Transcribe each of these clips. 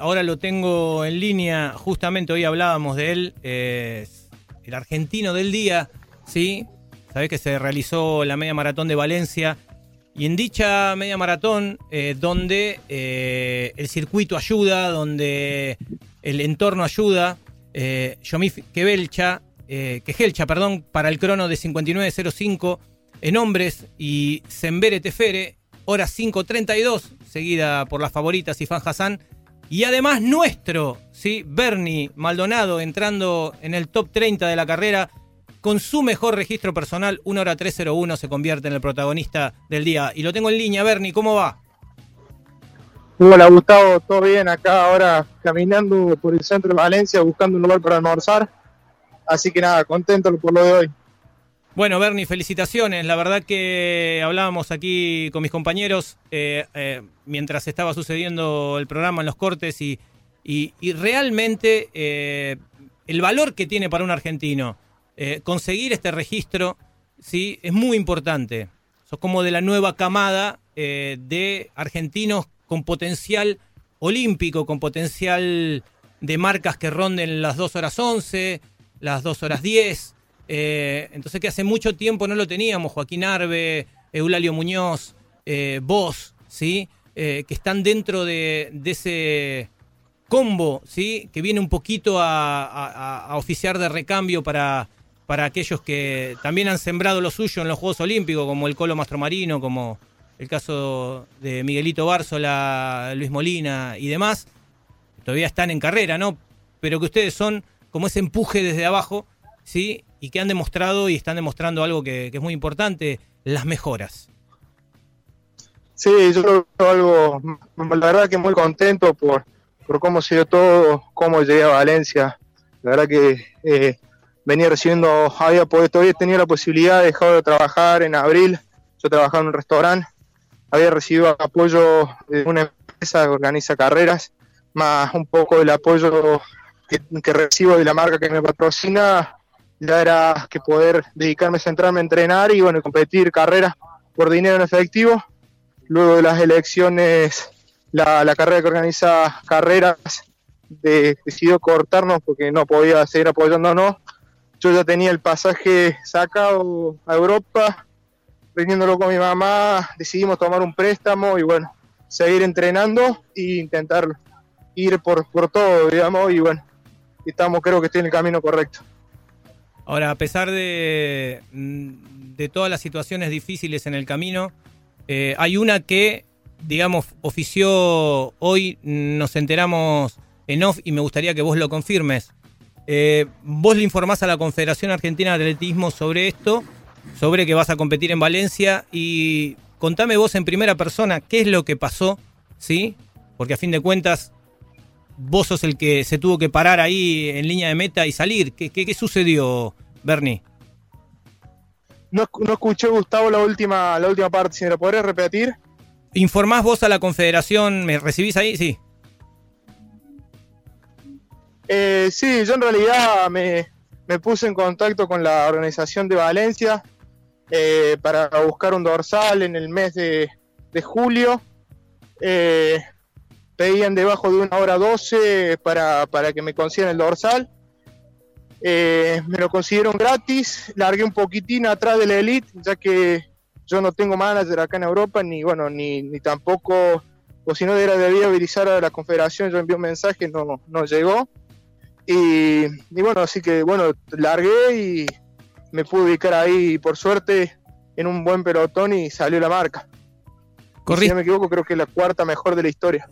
Ahora lo tengo en línea, justamente hoy hablábamos de él, el argentino del día, ¿sí? Sabés que se realizó la media maratón de Valencia y en dicha media maratón, eh, donde eh, el circuito ayuda, donde el entorno ayuda, eh, Yomif Kebelcha, eh, Kejelcha, perdón, para el crono de 59.05 en hombres y Sembere Tefere, hora 5.32, seguida por las favoritas Ifan Hassan. Y además nuestro, ¿sí? Bernie Maldonado entrando en el top 30 de la carrera con su mejor registro personal, 1 hora 301, se convierte en el protagonista del día. Y lo tengo en línea, Bernie, ¿cómo va? Hola Gustavo, todo bien acá ahora caminando por el centro de Valencia buscando un lugar para almorzar. Así que nada, contento por lo de hoy. Bueno, Bernie, felicitaciones. La verdad que hablábamos aquí con mis compañeros eh, eh, mientras estaba sucediendo el programa en los cortes y, y, realmente eh, el valor que tiene para un argentino conseguir este registro sí es muy importante. Sos como de la nueva camada de argentinos con potencial olímpico, con potencial de marcas que ronden las 2 horas 11, las 2 horas 10. Eh, entonces que hace mucho tiempo no lo teníamos, Joaquín Arbe, Eulalio Muñoz, eh, vos, ¿sí? Eh, que están dentro de, de, ese combo, ¿sí? que viene un poquito a, a, a oficiar de recambio para, para aquellos que también han sembrado lo suyo en los Juegos Olímpicos, como el Colo Mastromarino, como el caso de Miguelito Bárzola, Luis Molina y demás, todavía están en carrera, ¿no? Pero que ustedes son como ese empuje desde abajo, ¿sí? Y que han demostrado y están demostrando algo que, es muy importante, las mejoras. Sí, yo creo algo, la verdad que muy contento por, por cómo se dio todo, cómo llegué a Valencia. La verdad que eh, venía recibiendo, había todavía tenía la posibilidad de dejar de trabajar en abril, yo trabajaba en un restaurante, había recibido apoyo de una empresa que organiza carreras, más un poco del apoyo que recibo de la marca que me patrocina, ya era que poder dedicarme, centrarme a entrenar y bueno, competir carreras por dinero en efectivo. Luego de las elecciones, la, la carrera que organiza carreras de, decidió cortarnos porque no podía seguir apoyándonos. Yo ya tenía el pasaje sacado a Europa, vendiéndolo con mi mamá, decidimos tomar un préstamo y bueno, seguir entrenando e intentar ir por, por todo, digamos, y bueno, estamos, creo que estoy en el camino correcto. Ahora, a pesar de, de todas las situaciones difíciles en el camino, eh, hay una que, digamos, ofició hoy, nos enteramos en off y me gustaría que vos lo confirmes. Eh, vos le informás a la Confederación Argentina de Atletismo sobre esto, sobre que vas a competir en Valencia y contame vos en primera persona qué es lo que pasó, ¿sí? Porque a fin de cuentas vos sos el que se tuvo que parar ahí en línea de meta y salir. ¿Qué, qué, qué sucedió, Bernie? No, no, escuché, Gustavo, la última, la última parte. Si me la podrías repetir. ¿Informás vos a la Confederación? ¿Me recibís ahí? Sí. Eh, sí, yo en realidad me, me, puse en contacto con la organización de Valencia eh, para buscar un dorsal en el mes de, de julio. Eh, pedían debajo de una hora 12 para, para que me consigan el dorsal. Eh, me lo consiguieron gratis, largué un poquitín atrás de la elite, ya que yo no tengo manager acá en Europa, ni bueno, ni, ni tampoco, o si no era debía avisar a la confederación, yo envié un mensaje, no, no llegó. Y, y, bueno, así que bueno, largué y me pude ubicar ahí, por suerte, en un buen pelotón y salió la marca. Si no me equivoco, creo que es la cuarta mejor de la historia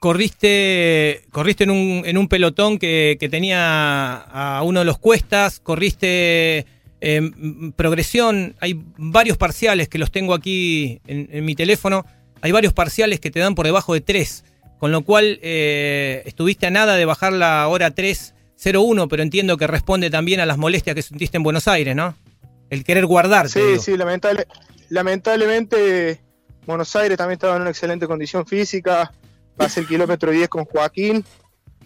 corriste, corriste en, un, en un pelotón que, que, tenía a uno de los cuestas, corriste eh, progresión, hay varios parciales que los tengo aquí en, en, mi teléfono, hay varios parciales que te dan por debajo de tres. con lo cual eh, estuviste a nada de bajar la hora 3.01, pero entiendo que responde también a las molestias que sentiste en Buenos Aires, ¿no? El querer guardarte. Sí, sí, lamentable, lamentablemente Buenos Aires también estaba en una excelente condición física, pasé el kilómetro 10 con Joaquín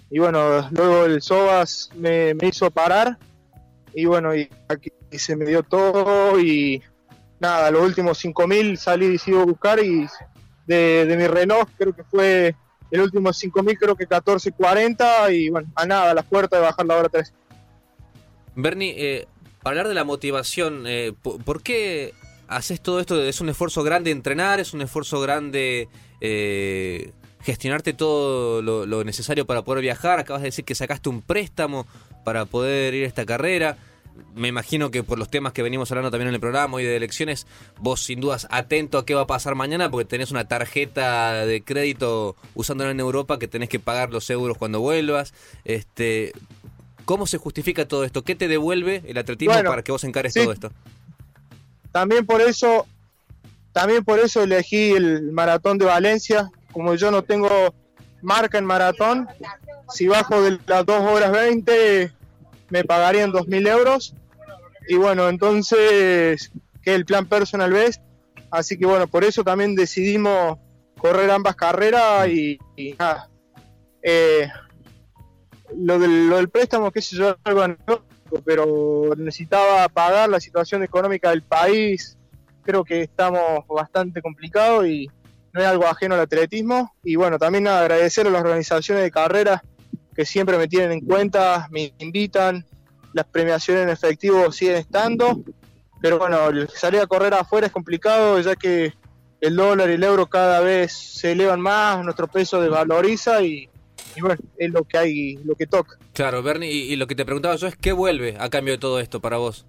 y bueno, luego el Sobas me, hizo parar y bueno, y aquí se me dio todo y nada, los últimos 5000 salí sigo a buscar y de, mi Renault creo que fue el último 5000 creo que 1440 y bueno, a nada, a la puerta de bajar la hora 3. Bernie, eh, hablar de la motivación, eh, ¿por, qué haces todo esto? ¿Es un esfuerzo grande entrenar? ¿Es un esfuerzo grande eh, gestionarte todo lo, necesario para poder viajar? Acabas de decir que sacaste un préstamo para poder ir a esta carrera. Me imagino que por los temas que venimos hablando también en el programa y de elecciones, vos sin dudas atento a qué va a pasar mañana porque tenés una tarjeta de crédito usándola en Europa que tenés que pagar los euros cuando vuelvas. Este, ¿Cómo se justifica todo esto? ¿Qué te devuelve el atletismo para que vos encares todo esto? También por eso, también por eso elegí el maratón de Valencia. Como yo no tengo marca en maratón, si bajo de las 2 horas 20 me pagarían 2.000 euros. Y bueno, entonces, que el plan personal best. Así que bueno, por eso también decidimos correr ambas carreras y, nada. Eh, lo del, préstamo, qué sé yo, algo pero necesitaba pagar la situación económica del país. Creo que estamos bastante complicados y no es algo ajeno al atletismo. Y bueno, también agradecer a las organizaciones de carreras que siempre me tienen en cuenta, me invitan, las premiaciones en efectivo siguen estando. Pero bueno, salir a correr afuera es complicado ya que el dólar y el euro cada vez se elevan más, nuestro peso desvaloriza y, es lo que hay, lo que toca. Claro, Bernie, y, lo que te preguntaba yo es, ¿qué vuelve a cambio de todo esto para vos?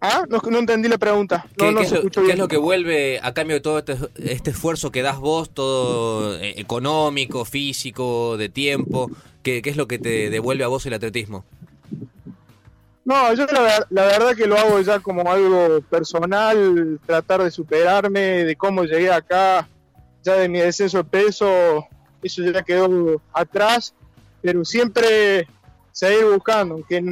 Ah, no, entendí la pregunta. ¿Qué, es, lo, que vuelve a cambio de todo este, este esfuerzo que das vos, todo eh, económico, físico, de tiempo? ¿Qué, es lo que te devuelve a vos el atletismo? No, yo la, la, verdad que lo hago ya como algo personal, tratar de superarme, de cómo llegué acá, ya de mi descenso de peso, eso ya quedó atrás, pero siempre seguir buscando, que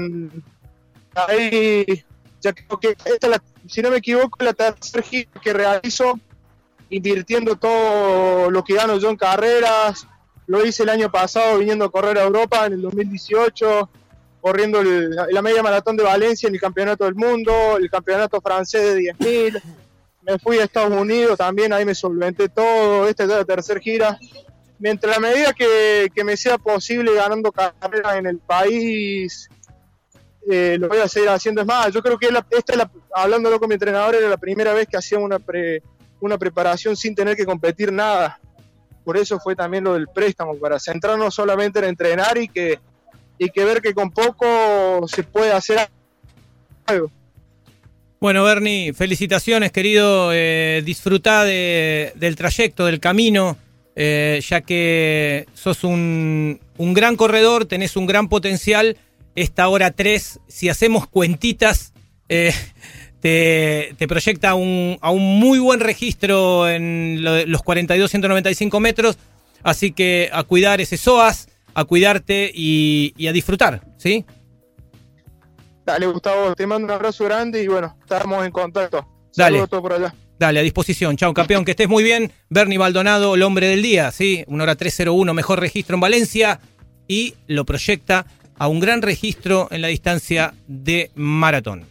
ahí, que esta si no me equivoco, la tercera gira que realizo, invirtiendo todo lo que gano yo en carreras, lo hice el año pasado viniendo a correr a Europa en el 2018, corriendo la media maratón de Valencia en el Campeonato del Mundo, el Campeonato francés de 10.000, me fui a Estados Unidos también, ahí me solventé todo, esta es la tercera gira. Mientras a medida que, me sea posible ganando carreras en el país, eh, lo voy a seguir haciendo. Es más, yo creo que esta es la, hablándolo con mi entrenador, era la primera vez que hacía una, una preparación sin tener que competir nada. Por eso fue también lo del préstamo, para centrarnos solamente en entrenar y que, y que ver que con poco se puede hacer algo. Bueno, Bernie, felicitaciones, querido. Eh, disfrutá del trayecto, del camino, eh, ya que sos un, gran corredor, tenés un gran potencial. Esta hora 3, si hacemos cuentitas, eh, te, proyecta a un muy buen registro en los 42-195 metros. Así que a cuidar ese SOAS, a cuidarte y, y a disfrutar, ¿sí? Dale, Gustavo, te mando un abrazo grande y bueno, estamos en contacto. Dale. por allá. Dale, a disposición. Chao, campeón. Que estés muy bien. Bernie Maldonado, el hombre del día, ¿sí? Una hora 301, mejor registro en Valencia. Y lo proyecta a un gran registro en la distancia de maratón.